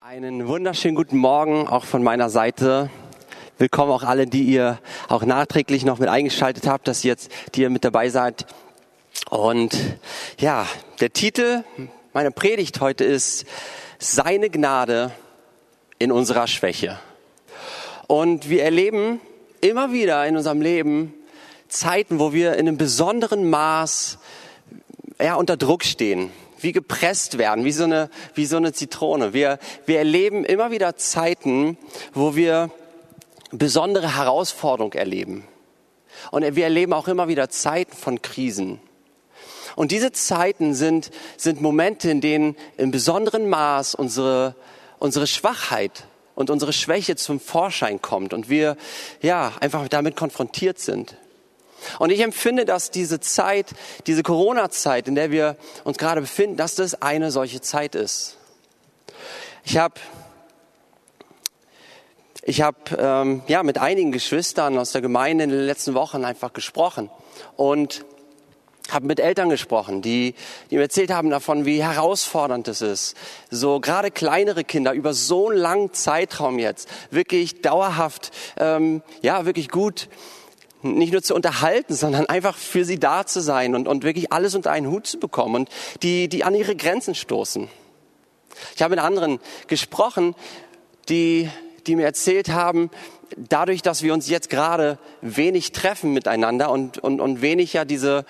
Einen wunderschönen guten Morgen auch von meiner Seite. Willkommen auch alle, die ihr auch nachträglich noch mit eingeschaltet habt, dass ihr jetzt, die ihr mit dabei seid. Und ja, der Titel meiner Predigt heute ist Seine Gnade in unserer Schwäche. Und wir erleben immer wieder in unserem Leben Zeiten, wo wir in einem besonderen Maß ja, unter Druck stehen wie gepresst werden, wie so eine, wie so eine Zitrone. Wir, wir erleben immer wieder Zeiten, wo wir besondere Herausforderungen erleben. Und wir erleben auch immer wieder Zeiten von Krisen. Und diese Zeiten sind, sind Momente, in denen in besonderem Maß unsere, unsere Schwachheit und unsere Schwäche zum Vorschein kommt und wir, ja, einfach damit konfrontiert sind. Und ich empfinde, dass diese Zeit, diese Corona-Zeit, in der wir uns gerade befinden, dass das eine solche Zeit ist. Ich habe ich hab, ähm, ja, mit einigen Geschwistern aus der Gemeinde in den letzten Wochen einfach gesprochen und habe mit Eltern gesprochen, die, die mir erzählt haben davon, wie herausfordernd es ist, so gerade kleinere Kinder über so einen langen Zeitraum jetzt wirklich dauerhaft, ähm, ja, wirklich gut nicht nur zu unterhalten, sondern einfach für sie da zu sein und, und wirklich alles unter einen Hut zu bekommen und die, die an ihre Grenzen stoßen. Ich habe mit anderen gesprochen, die, die mir erzählt haben, dadurch, dass wir uns jetzt gerade wenig treffen miteinander und, und, und wenig ja diese,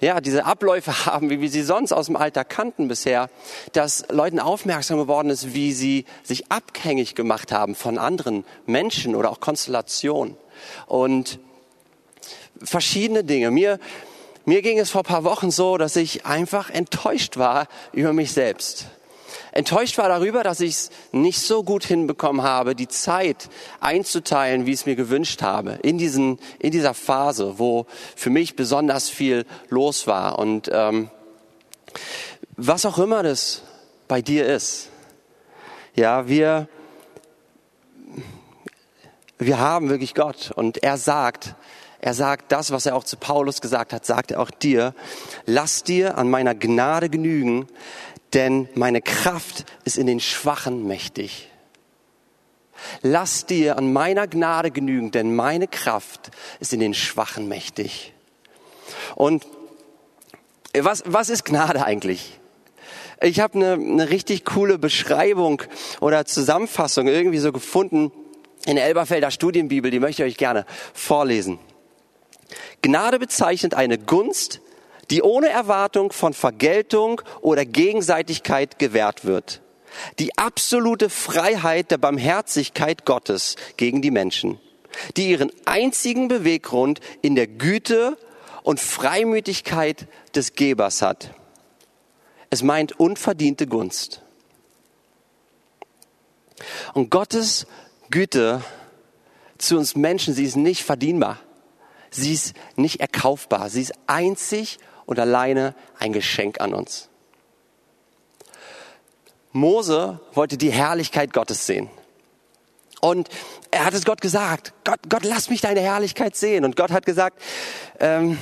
ja, diese Abläufe haben, wie wir sie sonst aus dem Alter kannten bisher, dass Leuten aufmerksam geworden ist, wie sie sich abhängig gemacht haben von anderen Menschen oder auch Konstellationen. Und verschiedene Dinge. Mir, mir ging es vor ein paar Wochen so, dass ich einfach enttäuscht war über mich selbst. Enttäuscht war darüber, dass ich es nicht so gut hinbekommen habe, die Zeit einzuteilen, wie ich es mir gewünscht habe, in, diesen, in dieser Phase, wo für mich besonders viel los war. Und ähm, was auch immer das bei dir ist, ja, wir, wir haben wirklich Gott und er sagt, er sagt das, was er auch zu Paulus gesagt hat, sagt er auch dir. Lass dir an meiner Gnade genügen, denn meine Kraft ist in den Schwachen mächtig. Lass dir an meiner Gnade genügen, denn meine Kraft ist in den Schwachen mächtig. Und was, was ist Gnade eigentlich? Ich habe eine, eine richtig coole Beschreibung oder Zusammenfassung irgendwie so gefunden in der Elberfelder Studienbibel, die möchte ich euch gerne vorlesen. Gnade bezeichnet eine Gunst, die ohne Erwartung von Vergeltung oder Gegenseitigkeit gewährt wird. Die absolute Freiheit der Barmherzigkeit Gottes gegen die Menschen, die ihren einzigen Beweggrund in der Güte und Freimütigkeit des Gebers hat. Es meint unverdiente Gunst. Und Gottes Güte zu uns Menschen, sie ist nicht verdienbar. Sie ist nicht erkaufbar. Sie ist einzig und alleine ein Geschenk an uns. Mose wollte die Herrlichkeit Gottes sehen. Und er hat es Gott gesagt, Gott, Gott, lass mich deine Herrlichkeit sehen. Und Gott hat gesagt, ähm,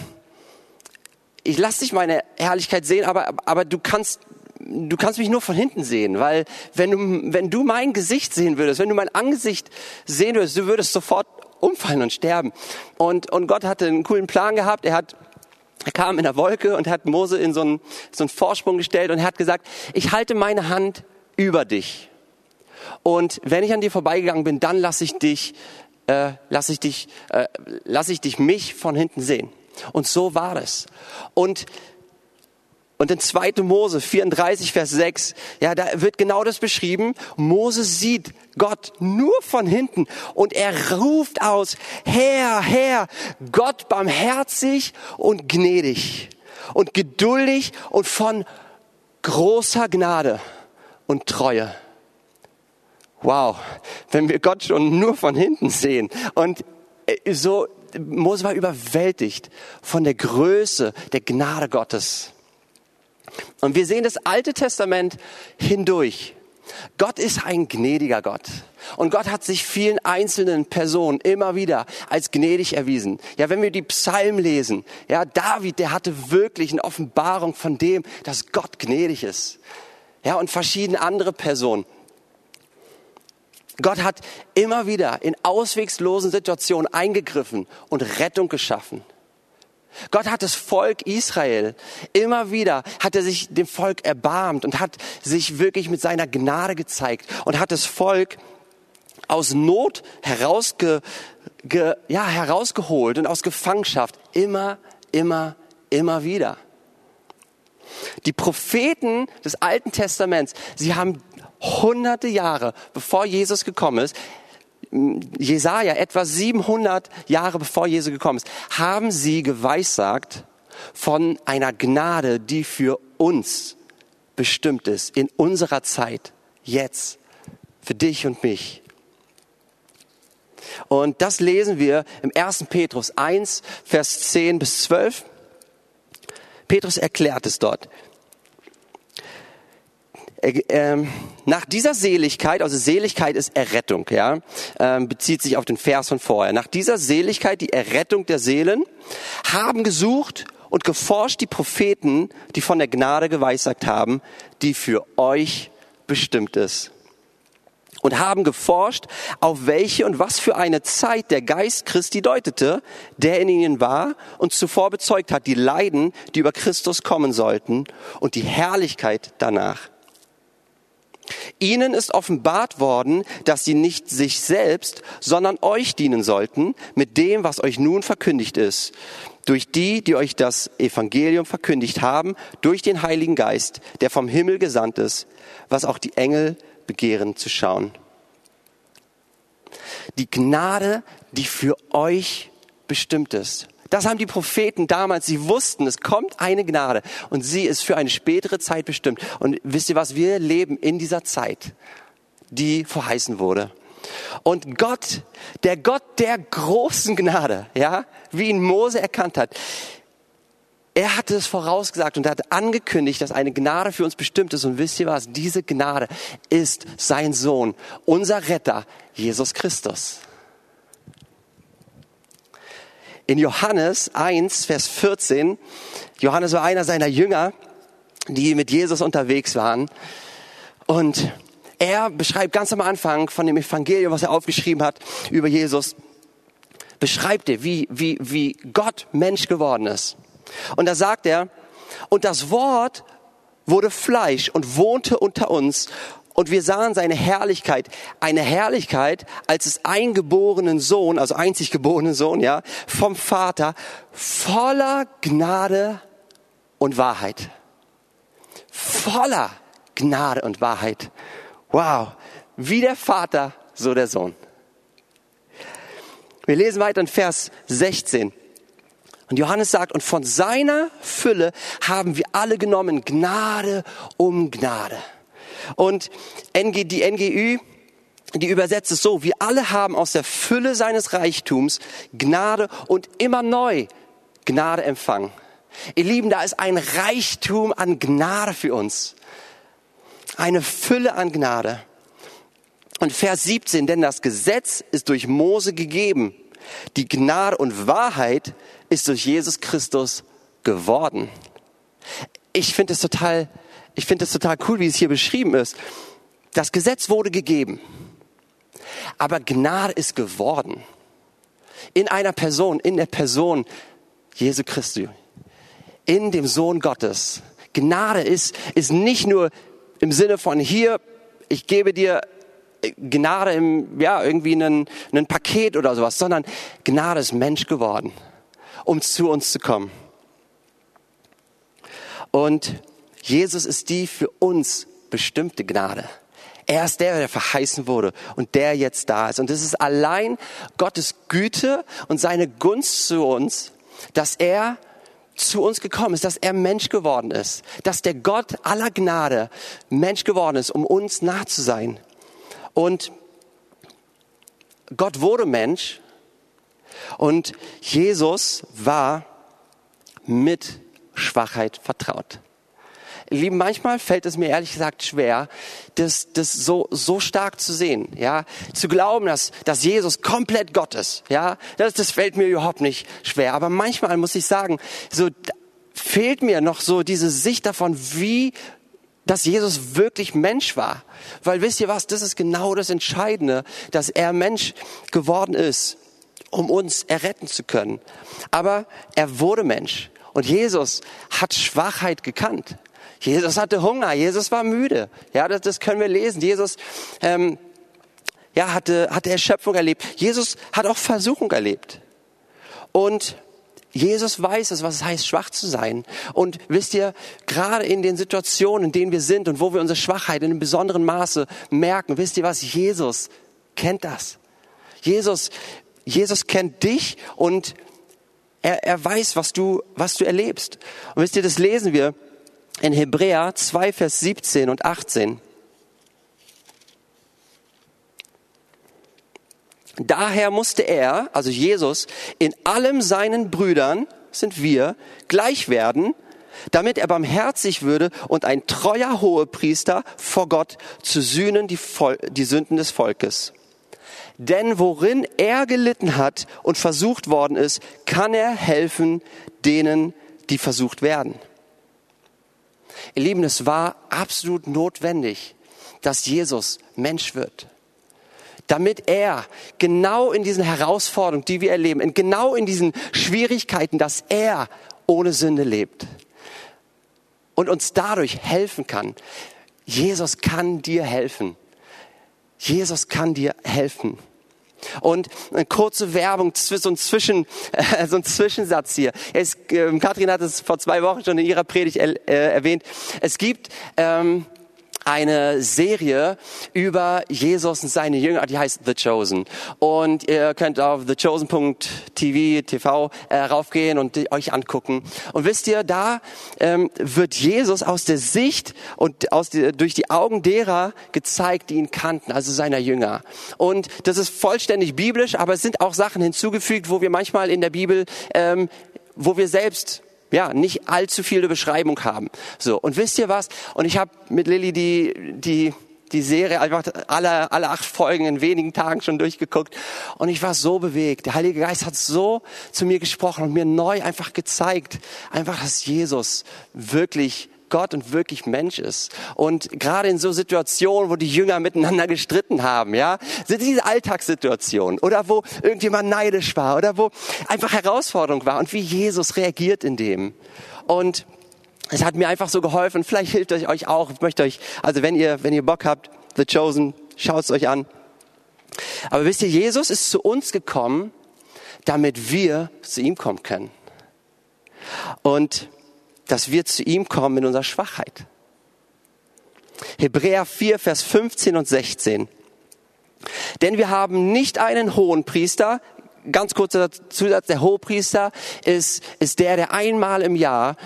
ich lass dich meine Herrlichkeit sehen, aber, aber du kannst, du kannst mich nur von hinten sehen, weil wenn du, wenn du mein Gesicht sehen würdest, wenn du mein Angesicht sehen würdest, du würdest sofort umfallen und sterben. Und, und Gott hatte einen coolen Plan gehabt. Er hat er kam in der Wolke und hat Mose in so einen, so einen Vorsprung gestellt und er hat gesagt, ich halte meine Hand über dich. Und wenn ich an dir vorbeigegangen bin, dann lasse ich dich, äh, lasse ich dich, äh, lasse ich dich mich von hinten sehen. Und so war es. Und und in 2. Mose 34, Vers 6, ja, da wird genau das beschrieben. Mose sieht Gott nur von hinten und er ruft aus, Herr, Herr, Gott barmherzig und gnädig und geduldig und von großer Gnade und Treue. Wow, wenn wir Gott schon nur von hinten sehen und äh, so, Mose war überwältigt von der Größe der Gnade Gottes. Und wir sehen das Alte Testament hindurch. Gott ist ein gnädiger Gott. Und Gott hat sich vielen einzelnen Personen immer wieder als gnädig erwiesen. Ja, wenn wir die Psalmen lesen, ja, David, der hatte wirklich eine Offenbarung von dem, dass Gott gnädig ist. Ja, und verschiedene andere Personen. Gott hat immer wieder in auswegslosen Situationen eingegriffen und Rettung geschaffen. Gott hat das Volk Israel immer wieder, hat er sich dem Volk erbarmt und hat sich wirklich mit seiner Gnade gezeigt und hat das Volk aus Not herausge, ge, ja, herausgeholt und aus Gefangenschaft immer, immer, immer wieder. Die Propheten des Alten Testaments, sie haben hunderte Jahre, bevor Jesus gekommen ist, Jesaja, etwa 700 Jahre bevor Jesus gekommen ist, haben sie geweissagt von einer Gnade, die für uns bestimmt ist, in unserer Zeit, jetzt, für dich und mich. Und das lesen wir im 1. Petrus 1, Vers 10 bis 12. Petrus erklärt es dort. Ähm, nach dieser Seligkeit, also Seligkeit ist Errettung, ja, ähm, bezieht sich auf den Vers von vorher. Nach dieser Seligkeit, die Errettung der Seelen, haben gesucht und geforscht die Propheten, die von der Gnade geweissagt haben, die für euch bestimmt ist. Und haben geforscht, auf welche und was für eine Zeit der Geist Christi deutete, der in ihnen war und zuvor bezeugt hat, die Leiden, die über Christus kommen sollten und die Herrlichkeit danach Ihnen ist offenbart worden, dass sie nicht sich selbst, sondern euch dienen sollten mit dem, was euch nun verkündigt ist. Durch die, die euch das Evangelium verkündigt haben, durch den Heiligen Geist, der vom Himmel gesandt ist, was auch die Engel begehren zu schauen. Die Gnade, die für euch bestimmt ist. Das haben die Propheten damals, sie wussten, es kommt eine Gnade und sie ist für eine spätere Zeit bestimmt. Und wisst ihr was, wir leben in dieser Zeit, die verheißen wurde. Und Gott, der Gott der großen Gnade, ja, wie ihn Mose erkannt hat, er hatte es vorausgesagt und er hat angekündigt, dass eine Gnade für uns bestimmt ist. Und wisst ihr was? Diese Gnade ist sein Sohn, unser Retter, Jesus Christus. In Johannes 1, Vers 14, Johannes war einer seiner Jünger, die mit Jesus unterwegs waren. Und er beschreibt ganz am Anfang von dem Evangelium, was er aufgeschrieben hat über Jesus, beschreibt er, wie, wie, wie Gott Mensch geworden ist. Und da sagt er, und das Wort wurde Fleisch und wohnte unter uns und wir sahen seine Herrlichkeit, eine Herrlichkeit als des eingeborenen Sohn, also einzig geborenen Sohn, ja, vom Vater, voller Gnade und Wahrheit. Voller Gnade und Wahrheit. Wow. Wie der Vater, so der Sohn. Wir lesen weiter in Vers 16. Und Johannes sagt, und von seiner Fülle haben wir alle genommen, Gnade um Gnade. Und die NGÜ, die übersetzt es so, wir alle haben aus der Fülle seines Reichtums Gnade und immer neu Gnade empfangen. Ihr Lieben, da ist ein Reichtum an Gnade für uns. Eine Fülle an Gnade. Und Vers 17, denn das Gesetz ist durch Mose gegeben. Die Gnade und Wahrheit ist durch Jesus Christus geworden. Ich finde es total ich finde es total cool, wie es hier beschrieben ist. Das Gesetz wurde gegeben, aber Gnade ist geworden. In einer Person, in der Person Jesu Christi, in dem Sohn Gottes. Gnade ist, ist nicht nur im Sinne von hier, ich gebe dir Gnade im, ja, irgendwie ein ein Paket oder sowas, sondern Gnade ist Mensch geworden, um zu uns zu kommen. Und Jesus ist die für uns bestimmte Gnade. Er ist der, der verheißen wurde und der jetzt da ist. Und es ist allein Gottes Güte und seine Gunst zu uns, dass er zu uns gekommen ist, dass er Mensch geworden ist, dass der Gott aller Gnade Mensch geworden ist, um uns nah zu sein. Und Gott wurde Mensch und Jesus war mit Schwachheit vertraut. Lieben, manchmal fällt es mir ehrlich gesagt schwer, das, das so, so stark zu sehen, ja, zu glauben, dass, dass Jesus komplett Gott ist, ja, das, das fällt mir überhaupt nicht schwer. Aber manchmal muss ich sagen, so fehlt mir noch so diese Sicht davon, wie dass Jesus wirklich Mensch war. Weil wisst ihr was, das ist genau das Entscheidende, dass er Mensch geworden ist, um uns erretten zu können. Aber er wurde Mensch. Und Jesus hat Schwachheit gekannt. Jesus hatte Hunger, Jesus war müde. Ja, das, das können wir lesen. Jesus ähm, ja, hatte, hatte Erschöpfung erlebt. Jesus hat auch Versuchung erlebt. Und Jesus weiß es, was es heißt, schwach zu sein. Und wisst ihr, gerade in den Situationen, in denen wir sind und wo wir unsere Schwachheit in einem besonderen Maße merken, wisst ihr was? Jesus kennt das. Jesus, Jesus kennt dich und er, er weiß, was du, was du erlebst. Und wisst ihr, das lesen wir in Hebräer 2, Vers 17 und 18. Daher musste er, also Jesus, in allem seinen Brüdern, sind wir, gleich werden, damit er barmherzig würde und ein treuer Hohepriester vor Gott zu sühnen die, Vol die Sünden des Volkes. Denn worin er gelitten hat und versucht worden ist, kann er helfen denen, die versucht werden. Ihr Lieben, es war absolut notwendig, dass Jesus Mensch wird damit er genau in diesen Herausforderungen, die wir erleben, in genau in diesen Schwierigkeiten, dass er ohne Sünde lebt und uns dadurch helfen kann. Jesus kann dir helfen. Jesus kann dir helfen. Und eine kurze Werbung, so ein, Zwischen, äh, so ein Zwischensatz hier. Es, äh, Kathrin hat es vor zwei Wochen schon in ihrer Predigt äh, erwähnt. Es gibt ähm, eine Serie über Jesus und seine Jünger, die heißt The Chosen. Und ihr könnt auf thechosen.tv TV äh, raufgehen und die, euch angucken. Und wisst ihr, da ähm, wird Jesus aus der Sicht und aus die, durch die Augen derer gezeigt, die ihn kannten, also seiner Jünger. Und das ist vollständig biblisch, aber es sind auch Sachen hinzugefügt, wo wir manchmal in der Bibel, ähm, wo wir selbst ja, nicht allzu viele Beschreibung haben. So, und wisst ihr was? Und ich habe mit Lilly die, die, die Serie einfach alle, alle acht Folgen in wenigen Tagen schon durchgeguckt und ich war so bewegt. Der Heilige Geist hat so zu mir gesprochen und mir neu einfach gezeigt, einfach, dass Jesus wirklich Gott und wirklich Mensch ist. Und gerade in so Situationen, wo die Jünger miteinander gestritten haben, ja, sind diese Alltagssituationen oder wo irgendjemand neidisch war oder wo einfach Herausforderung war und wie Jesus reagiert in dem. Und es hat mir einfach so geholfen. Vielleicht hilft es euch auch. Ich möchte euch, also wenn ihr, wenn ihr Bock habt, The Chosen, schaut es euch an. Aber wisst ihr, Jesus ist zu uns gekommen, damit wir zu ihm kommen können. Und dass wir zu ihm kommen in unserer Schwachheit. Hebräer 4, Vers 15 und 16. Denn wir haben nicht einen hohen Priester, ganz kurzer Zusatz, der Hohepriester ist, ist der, der einmal im Jahr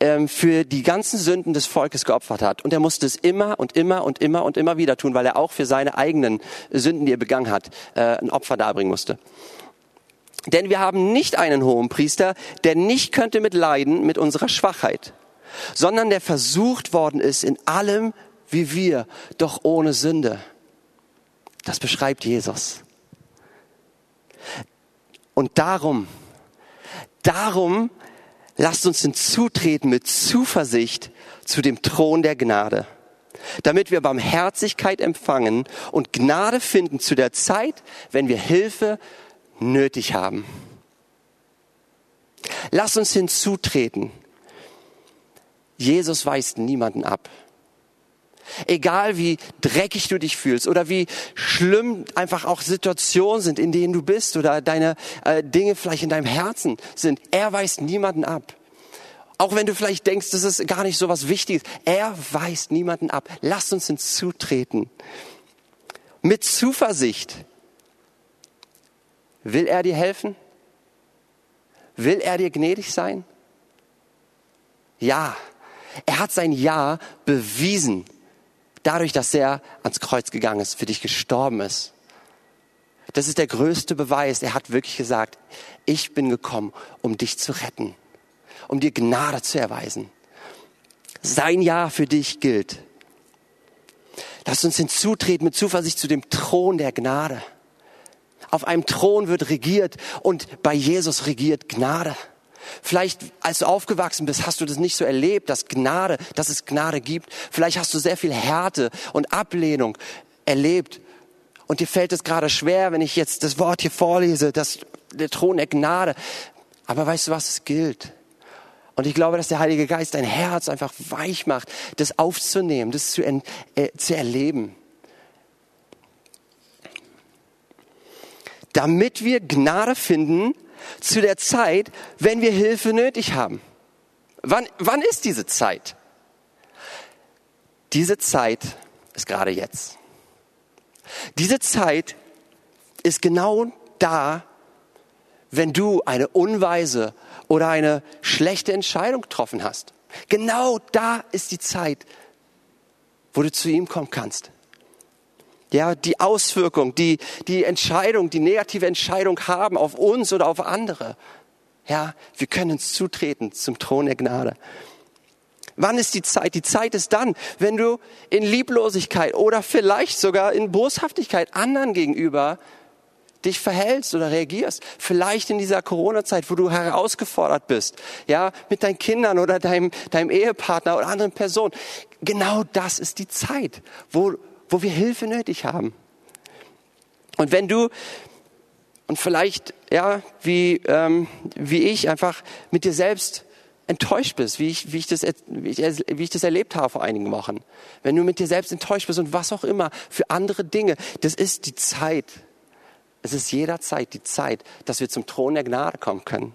ähm, für die ganzen Sünden des Volkes geopfert hat. Und er musste es immer und immer und immer und immer wieder tun, weil er auch für seine eigenen Sünden, die er begangen hat, äh, ein Opfer darbringen musste. Denn wir haben nicht einen hohen Priester, der nicht könnte mitleiden mit unserer Schwachheit, sondern der versucht worden ist in allem wie wir, doch ohne Sünde. Das beschreibt Jesus. Und darum, darum lasst uns hinzutreten mit Zuversicht zu dem Thron der Gnade, damit wir Barmherzigkeit empfangen und Gnade finden zu der Zeit, wenn wir Hilfe nötig haben. Lass uns hinzutreten. Jesus weist niemanden ab. Egal wie dreckig du dich fühlst oder wie schlimm einfach auch Situationen sind, in denen du bist oder deine äh, Dinge vielleicht in deinem Herzen sind, er weist niemanden ab. Auch wenn du vielleicht denkst, das ist gar nicht so was Wichtiges, er weist niemanden ab. Lass uns hinzutreten. Mit Zuversicht Will er dir helfen? Will er dir gnädig sein? Ja, er hat sein Ja bewiesen, dadurch, dass er ans Kreuz gegangen ist, für dich gestorben ist. Das ist der größte Beweis. Er hat wirklich gesagt, ich bin gekommen, um dich zu retten, um dir Gnade zu erweisen. Sein Ja für dich gilt. Lass uns hinzutreten mit Zuversicht zu dem Thron der Gnade. Auf einem Thron wird regiert und bei Jesus regiert Gnade. Vielleicht, als du aufgewachsen bist, hast du das nicht so erlebt, dass Gnade, dass es Gnade gibt. Vielleicht hast du sehr viel Härte und Ablehnung erlebt. Und dir fällt es gerade schwer, wenn ich jetzt das Wort hier vorlese, das, der Thron der Gnade. Aber weißt du was, es gilt. Und ich glaube, dass der Heilige Geist dein Herz einfach weich macht, das aufzunehmen, das zu, äh, zu erleben. Damit wir Gnade finden zu der Zeit, wenn wir Hilfe nötig haben. Wann, wann ist diese Zeit? Diese Zeit ist gerade jetzt. Diese Zeit ist genau da, wenn du eine unweise oder eine schlechte Entscheidung getroffen hast. Genau da ist die Zeit, wo du zu ihm kommen kannst. Ja, die Auswirkung, die, die Entscheidung, die negative Entscheidung haben auf uns oder auf andere. Ja, wir können uns zutreten zum Thron der Gnade. Wann ist die Zeit? Die Zeit ist dann, wenn du in Lieblosigkeit oder vielleicht sogar in Boshaftigkeit anderen gegenüber dich verhältst oder reagierst. Vielleicht in dieser Corona-Zeit, wo du herausgefordert bist, ja, mit deinen Kindern oder deinem, deinem Ehepartner oder anderen Personen. Genau das ist die Zeit, wo, wo wir Hilfe nötig haben. Und wenn du und vielleicht, ja, wie, ähm, wie ich einfach mit dir selbst enttäuscht bist, wie ich, wie, ich das, wie, ich, wie ich das erlebt habe vor einigen Wochen. Wenn du mit dir selbst enttäuscht bist und was auch immer für andere Dinge, das ist die Zeit. Es ist jederzeit die Zeit, dass wir zum Thron der Gnade kommen können.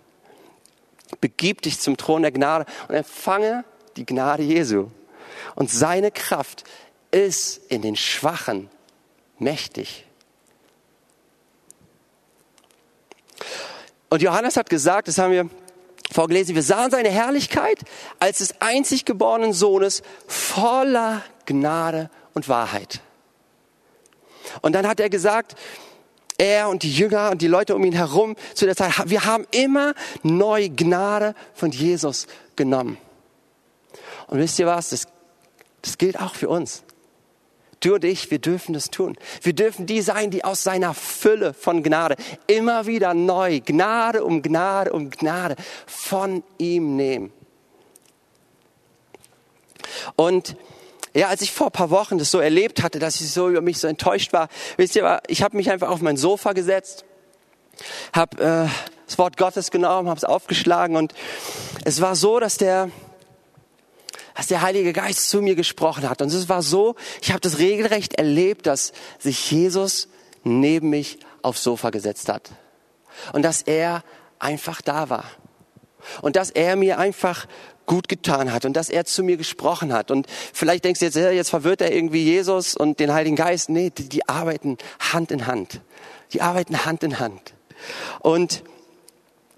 Begib dich zum Thron der Gnade und empfange die Gnade Jesu. Und seine Kraft ist in den Schwachen mächtig. Und Johannes hat gesagt, das haben wir vorgelesen, wir sahen seine Herrlichkeit als des einzig geborenen Sohnes voller Gnade und Wahrheit. Und dann hat er gesagt, er und die Jünger und die Leute um ihn herum zu der Zeit, wir haben immer neu Gnade von Jesus genommen. Und wisst ihr was? Das, das gilt auch für uns. Du und ich, wir dürfen das tun. Wir dürfen die sein, die aus seiner Fülle von Gnade immer wieder neu, Gnade um Gnade um Gnade von ihm nehmen. Und ja, als ich vor ein paar Wochen das so erlebt hatte, dass ich so über mich so enttäuscht war, wisst ihr, ich habe mich einfach auf mein Sofa gesetzt, habe äh, das Wort Gottes genommen, habe es aufgeschlagen und es war so, dass der dass der Heilige Geist zu mir gesprochen hat. Und es war so, ich habe das regelrecht erlebt, dass sich Jesus neben mich aufs Sofa gesetzt hat. Und dass er einfach da war. Und dass er mir einfach gut getan hat und dass er zu mir gesprochen hat. Und vielleicht denkst du jetzt, jetzt verwirrt er irgendwie Jesus und den Heiligen Geist. Nee, die, die arbeiten Hand in Hand. Die arbeiten Hand in Hand. Und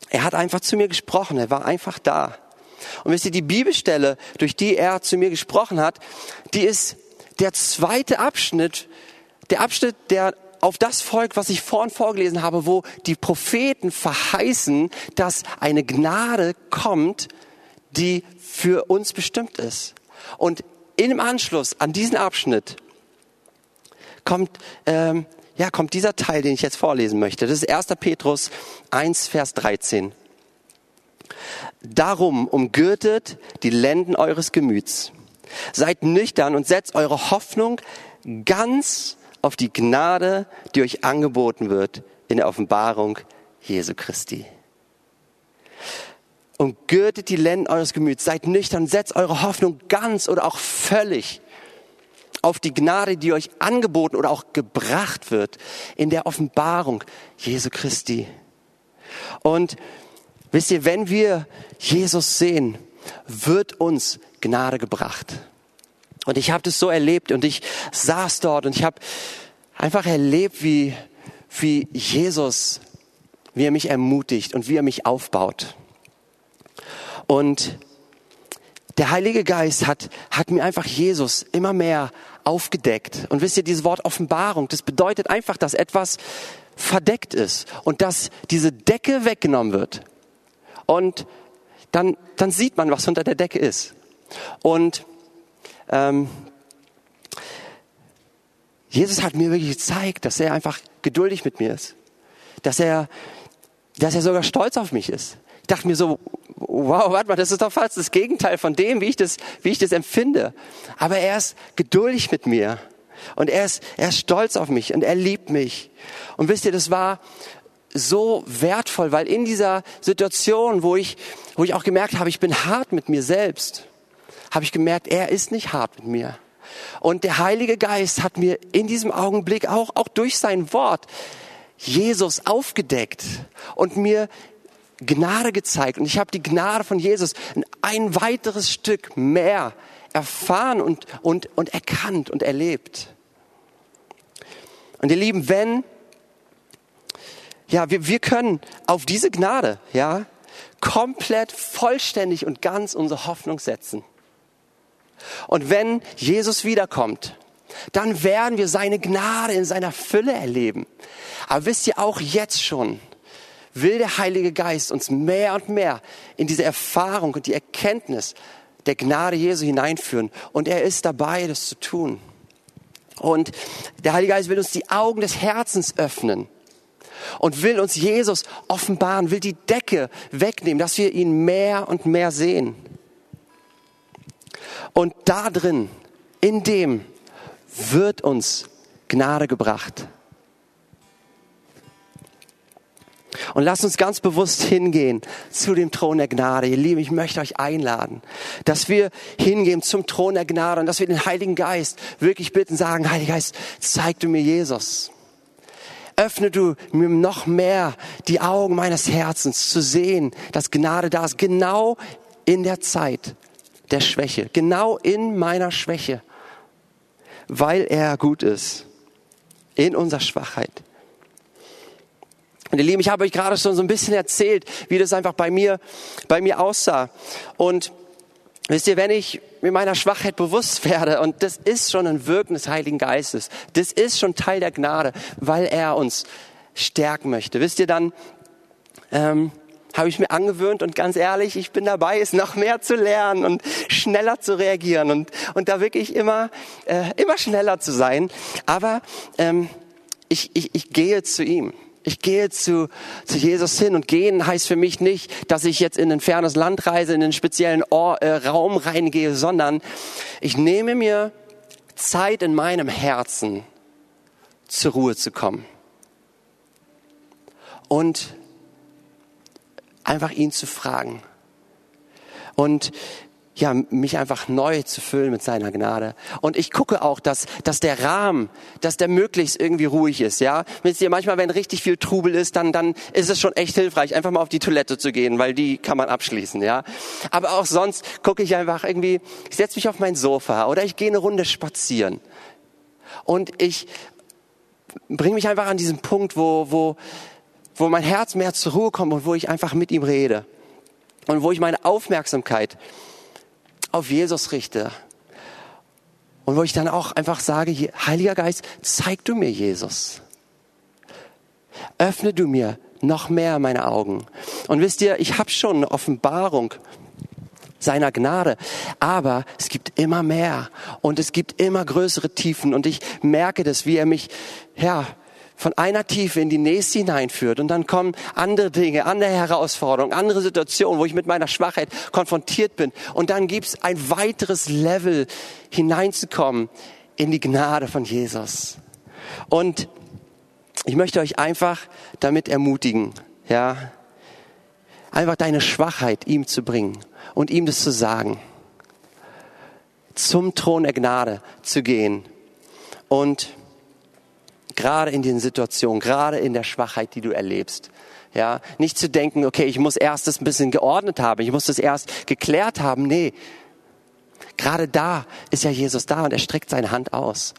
er hat einfach zu mir gesprochen. Er war einfach da. Und wisst ihr, die Bibelstelle, durch die er zu mir gesprochen hat, die ist der zweite Abschnitt, der Abschnitt, der auf das folgt, was ich vorhin vorgelesen habe, wo die Propheten verheißen, dass eine Gnade kommt, die für uns bestimmt ist. Und im Anschluss an diesen Abschnitt kommt, ähm, ja, kommt dieser Teil, den ich jetzt vorlesen möchte. Das ist 1. Petrus 1, Vers 13. Darum umgürtet die Lenden eures Gemüts. Seid nüchtern und setzt eure Hoffnung ganz auf die Gnade, die euch angeboten wird in der Offenbarung Jesu Christi. Umgürtet die Lenden eures Gemüts. Seid nüchtern, setzt eure Hoffnung ganz oder auch völlig auf die Gnade, die euch angeboten oder auch gebracht wird in der Offenbarung Jesu Christi. Und Wisst ihr, wenn wir Jesus sehen, wird uns Gnade gebracht. Und ich habe das so erlebt und ich saß dort und ich habe einfach erlebt, wie, wie Jesus, wie er mich ermutigt und wie er mich aufbaut. Und der Heilige Geist hat, hat mir einfach Jesus immer mehr aufgedeckt. Und wisst ihr, dieses Wort Offenbarung, das bedeutet einfach, dass etwas verdeckt ist und dass diese Decke weggenommen wird und dann, dann sieht man, was unter der Decke ist. Und ähm, Jesus hat mir wirklich gezeigt, dass er einfach geduldig mit mir ist. Dass er, dass er sogar stolz auf mich ist. Ich dachte mir so, wow, warte mal, das ist doch fast das Gegenteil von dem, wie ich das, wie ich das empfinde. Aber er ist geduldig mit mir. Und er ist, er ist stolz auf mich und er liebt mich. Und wisst ihr, das war so wertvoll, weil in dieser Situation, wo ich, wo ich auch gemerkt habe, ich bin hart mit mir selbst, habe ich gemerkt, er ist nicht hart mit mir. Und der Heilige Geist hat mir in diesem Augenblick auch, auch durch sein Wort Jesus aufgedeckt und mir Gnade gezeigt. Und ich habe die Gnade von Jesus ein weiteres Stück mehr erfahren und, und, und erkannt und erlebt. Und ihr Lieben, wenn, ja, wir, wir können auf diese Gnade, ja, komplett, vollständig und ganz unsere Hoffnung setzen. Und wenn Jesus wiederkommt, dann werden wir seine Gnade in seiner Fülle erleben. Aber wisst ihr auch jetzt schon, will der Heilige Geist uns mehr und mehr in diese Erfahrung und die Erkenntnis der Gnade Jesu hineinführen. Und er ist dabei, das zu tun. Und der Heilige Geist will uns die Augen des Herzens öffnen und will uns Jesus offenbaren, will die Decke wegnehmen, dass wir ihn mehr und mehr sehen. Und da drin, in dem, wird uns Gnade gebracht. Und lasst uns ganz bewusst hingehen zu dem Thron der Gnade. Ihr Lieben, ich möchte euch einladen, dass wir hingehen zum Thron der Gnade und dass wir den Heiligen Geist wirklich bitten, sagen, Heiliger Geist, zeig du mir Jesus. Öffne du mir noch mehr die Augen meines Herzens zu sehen, dass Gnade da ist, genau in der Zeit der Schwäche, genau in meiner Schwäche, weil er gut ist, in unserer Schwachheit. Und ihr Lieben, ich habe euch gerade schon so ein bisschen erzählt, wie das einfach bei mir, bei mir aussah. Und wisst ihr, wenn ich mir meiner Schwachheit bewusst werde, und das ist schon ein Wirken des Heiligen Geistes, das ist schon Teil der Gnade, weil er uns stärken möchte. Wisst ihr, dann ähm, habe ich mir angewöhnt und ganz ehrlich, ich bin dabei, es noch mehr zu lernen und schneller zu reagieren und, und da wirklich immer, äh, immer schneller zu sein. Aber ähm, ich, ich, ich gehe zu ihm. Ich gehe zu, zu Jesus hin und gehen heißt für mich nicht, dass ich jetzt in ein fernes Land reise, in einen speziellen Or äh, Raum reingehe, sondern ich nehme mir Zeit in meinem Herzen zur Ruhe zu kommen. Und einfach ihn zu fragen. Und ja, mich einfach neu zu füllen mit seiner Gnade. Und ich gucke auch, dass, dass der Rahmen, dass der möglichst irgendwie ruhig ist, ja. Wisst ihr, manchmal, wenn richtig viel Trubel ist, dann, dann ist es schon echt hilfreich, einfach mal auf die Toilette zu gehen, weil die kann man abschließen, ja. Aber auch sonst gucke ich einfach irgendwie, ich setze mich auf mein Sofa oder ich gehe eine Runde spazieren. Und ich bringe mich einfach an diesen Punkt, wo, wo, wo mein Herz mehr zur Ruhe kommt und wo ich einfach mit ihm rede. Und wo ich meine Aufmerksamkeit auf Jesus richte. Und wo ich dann auch einfach sage, Heiliger Geist, zeig du mir Jesus. Öffne du mir noch mehr meine Augen. Und wisst ihr, ich habe schon eine Offenbarung seiner Gnade. Aber es gibt immer mehr und es gibt immer größere Tiefen und ich merke das, wie er mich, ja, von einer Tiefe in die nächste hineinführt. Und dann kommen andere Dinge, andere Herausforderungen, andere Situationen, wo ich mit meiner Schwachheit konfrontiert bin. Und dann gibt es ein weiteres Level hineinzukommen in die Gnade von Jesus. Und ich möchte euch einfach damit ermutigen, ja, einfach deine Schwachheit ihm zu bringen und ihm das zu sagen. Zum Thron der Gnade zu gehen und Gerade in den Situationen, gerade in der Schwachheit, die du erlebst. Ja, nicht zu denken, okay, ich muss erst das ein bisschen geordnet haben, ich muss das erst geklärt haben. Nee. Gerade da ist ja Jesus da und er streckt seine Hand aus.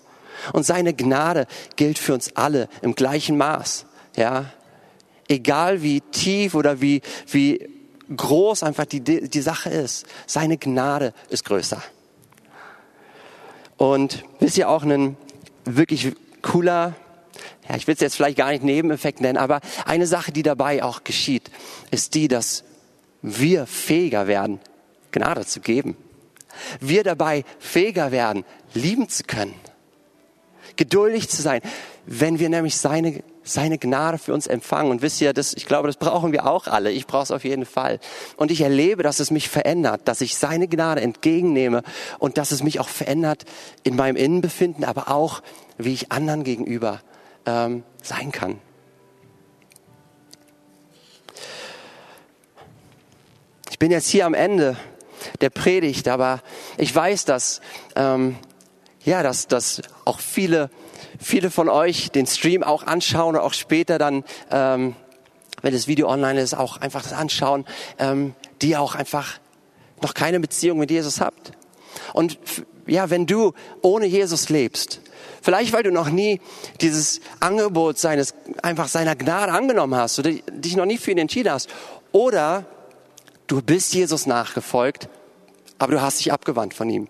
Und seine Gnade gilt für uns alle im gleichen Maß. Ja. Egal wie tief oder wie, wie groß einfach die, die Sache ist. Seine Gnade ist größer. Und wisst ihr auch ein wirklich cooler ja, ich will es jetzt vielleicht gar nicht Nebeneffekt nennen, aber eine Sache, die dabei auch geschieht, ist die, dass wir fähiger werden, Gnade zu geben. Wir dabei fähiger werden, lieben zu können, geduldig zu sein. wenn wir nämlich seine, seine Gnade für uns empfangen. Und wisst ihr, das, ich glaube, das brauchen wir auch alle. Ich brauche es auf jeden Fall. Und ich erlebe, dass es mich verändert, dass ich seine Gnade entgegennehme und dass es mich auch verändert in meinem Innenbefinden, aber auch, wie ich anderen gegenüber ähm, sein kann. Ich bin jetzt hier am Ende der Predigt, aber ich weiß, dass ähm, ja, dass, dass auch viele viele von euch den Stream auch anschauen und auch später dann, ähm, wenn das Video online ist, auch einfach das anschauen, ähm, die auch einfach noch keine Beziehung mit Jesus habt. Und ja, wenn du ohne Jesus lebst, vielleicht weil du noch nie dieses Angebot seines, einfach seiner Gnade angenommen hast oder dich noch nie für ihn entschieden hast, oder du bist Jesus nachgefolgt, aber du hast dich abgewandt von ihm.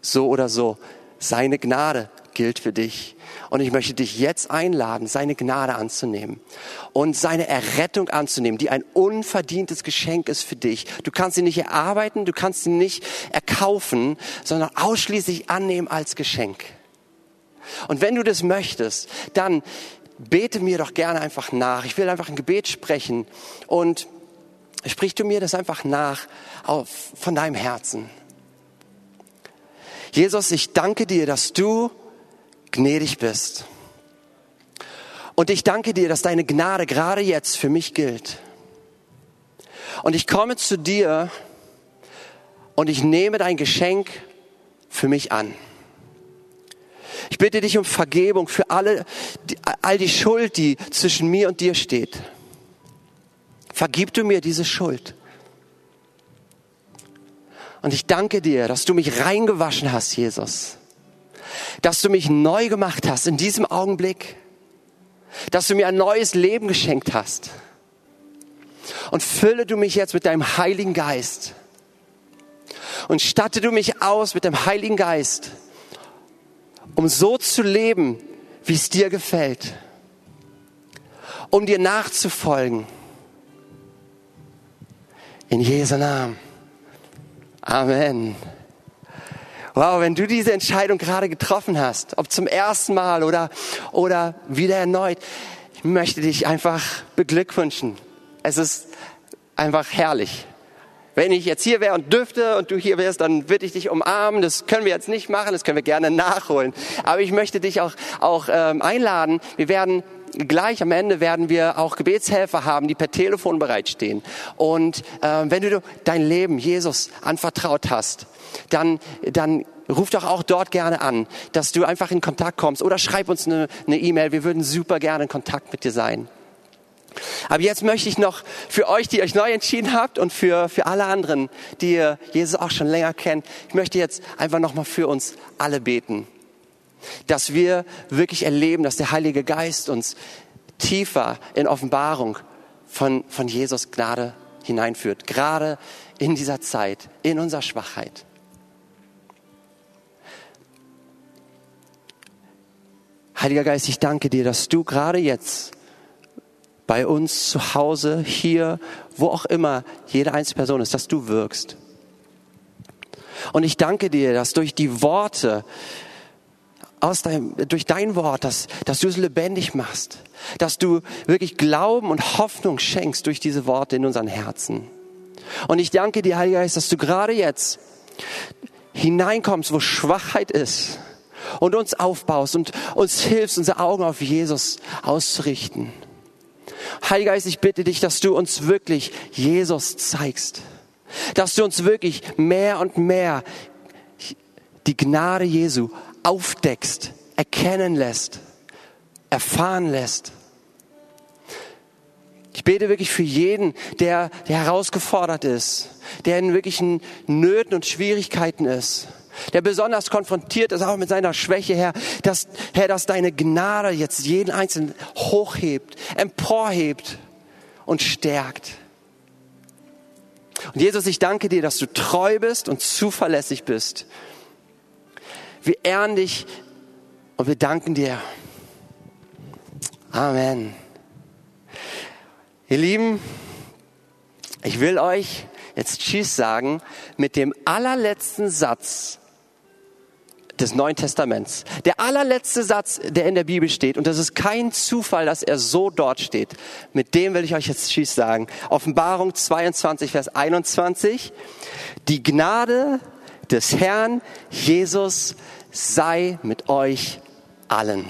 So oder so, seine Gnade gilt für dich. Und ich möchte dich jetzt einladen, seine Gnade anzunehmen und seine Errettung anzunehmen, die ein unverdientes Geschenk ist für dich. Du kannst sie nicht erarbeiten, du kannst sie nicht erkaufen, sondern ausschließlich annehmen als Geschenk. Und wenn du das möchtest, dann bete mir doch gerne einfach nach. Ich will einfach ein Gebet sprechen und sprich du mir das einfach nach von deinem Herzen. Jesus, ich danke dir, dass du gnädig bist. Und ich danke dir, dass deine Gnade gerade jetzt für mich gilt. Und ich komme zu dir und ich nehme dein Geschenk für mich an. Ich bitte dich um Vergebung für alle, all die Schuld, die zwischen mir und dir steht. Vergib du mir diese Schuld. Und ich danke dir, dass du mich reingewaschen hast, Jesus. Dass du mich neu gemacht hast in diesem Augenblick. Dass du mir ein neues Leben geschenkt hast. Und fülle du mich jetzt mit deinem Heiligen Geist. Und statte du mich aus mit dem Heiligen Geist, um so zu leben, wie es dir gefällt. Um dir nachzufolgen. In Jesu Namen. Amen. Wow, wenn du diese Entscheidung gerade getroffen hast, ob zum ersten Mal oder, oder wieder erneut, ich möchte dich einfach beglückwünschen. Es ist einfach herrlich. Wenn ich jetzt hier wäre und dürfte und du hier wärst, dann würde ich dich umarmen. Das können wir jetzt nicht machen, das können wir gerne nachholen. Aber ich möchte dich auch, auch ähm, einladen. Wir werden gleich am Ende werden wir auch Gebetshelfer haben, die per Telefon bereitstehen. Und äh, wenn du dein Leben Jesus anvertraut hast, dann, dann ruf doch auch dort gerne an, dass du einfach in Kontakt kommst oder schreib uns eine E-Mail. E wir würden super gerne in Kontakt mit dir sein. Aber jetzt möchte ich noch für euch, die euch neu entschieden habt und für, für alle anderen, die ihr Jesus auch schon länger kennt, ich möchte jetzt einfach nochmal für uns alle beten dass wir wirklich erleben, dass der Heilige Geist uns tiefer in Offenbarung von, von Jesus Gnade hineinführt, gerade in dieser Zeit, in unserer Schwachheit. Heiliger Geist, ich danke dir, dass du gerade jetzt bei uns zu Hause, hier, wo auch immer jede einzelne Person ist, dass du wirkst. Und ich danke dir, dass durch die Worte, aus deinem, durch dein Wort, dass, dass du es lebendig machst, dass du wirklich Glauben und Hoffnung schenkst durch diese Worte in unseren Herzen. Und ich danke dir, Heiliger Geist, dass du gerade jetzt hineinkommst, wo Schwachheit ist und uns aufbaust und uns hilfst, unsere Augen auf Jesus auszurichten. Heiliger Geist, ich bitte dich, dass du uns wirklich Jesus zeigst, dass du uns wirklich mehr und mehr die Gnade Jesu aufdeckst, erkennen lässt, erfahren lässt. Ich bete wirklich für jeden, der, der herausgefordert ist, der in wirklichen Nöten und Schwierigkeiten ist, der besonders konfrontiert ist, auch mit seiner Schwäche, Herr, dass, Herr, dass deine Gnade jetzt jeden Einzelnen hochhebt, emporhebt und stärkt. Und Jesus, ich danke dir, dass du treu bist und zuverlässig bist wir ehren dich und wir danken dir. Amen. Ihr Lieben, ich will euch jetzt Tschüss sagen mit dem allerletzten Satz des Neuen Testaments. Der allerletzte Satz, der in der Bibel steht, und das ist kein Zufall, dass er so dort steht. Mit dem will ich euch jetzt Tschüss sagen. Offenbarung 22, Vers 21. Die Gnade des Herrn Jesus sei mit euch allen.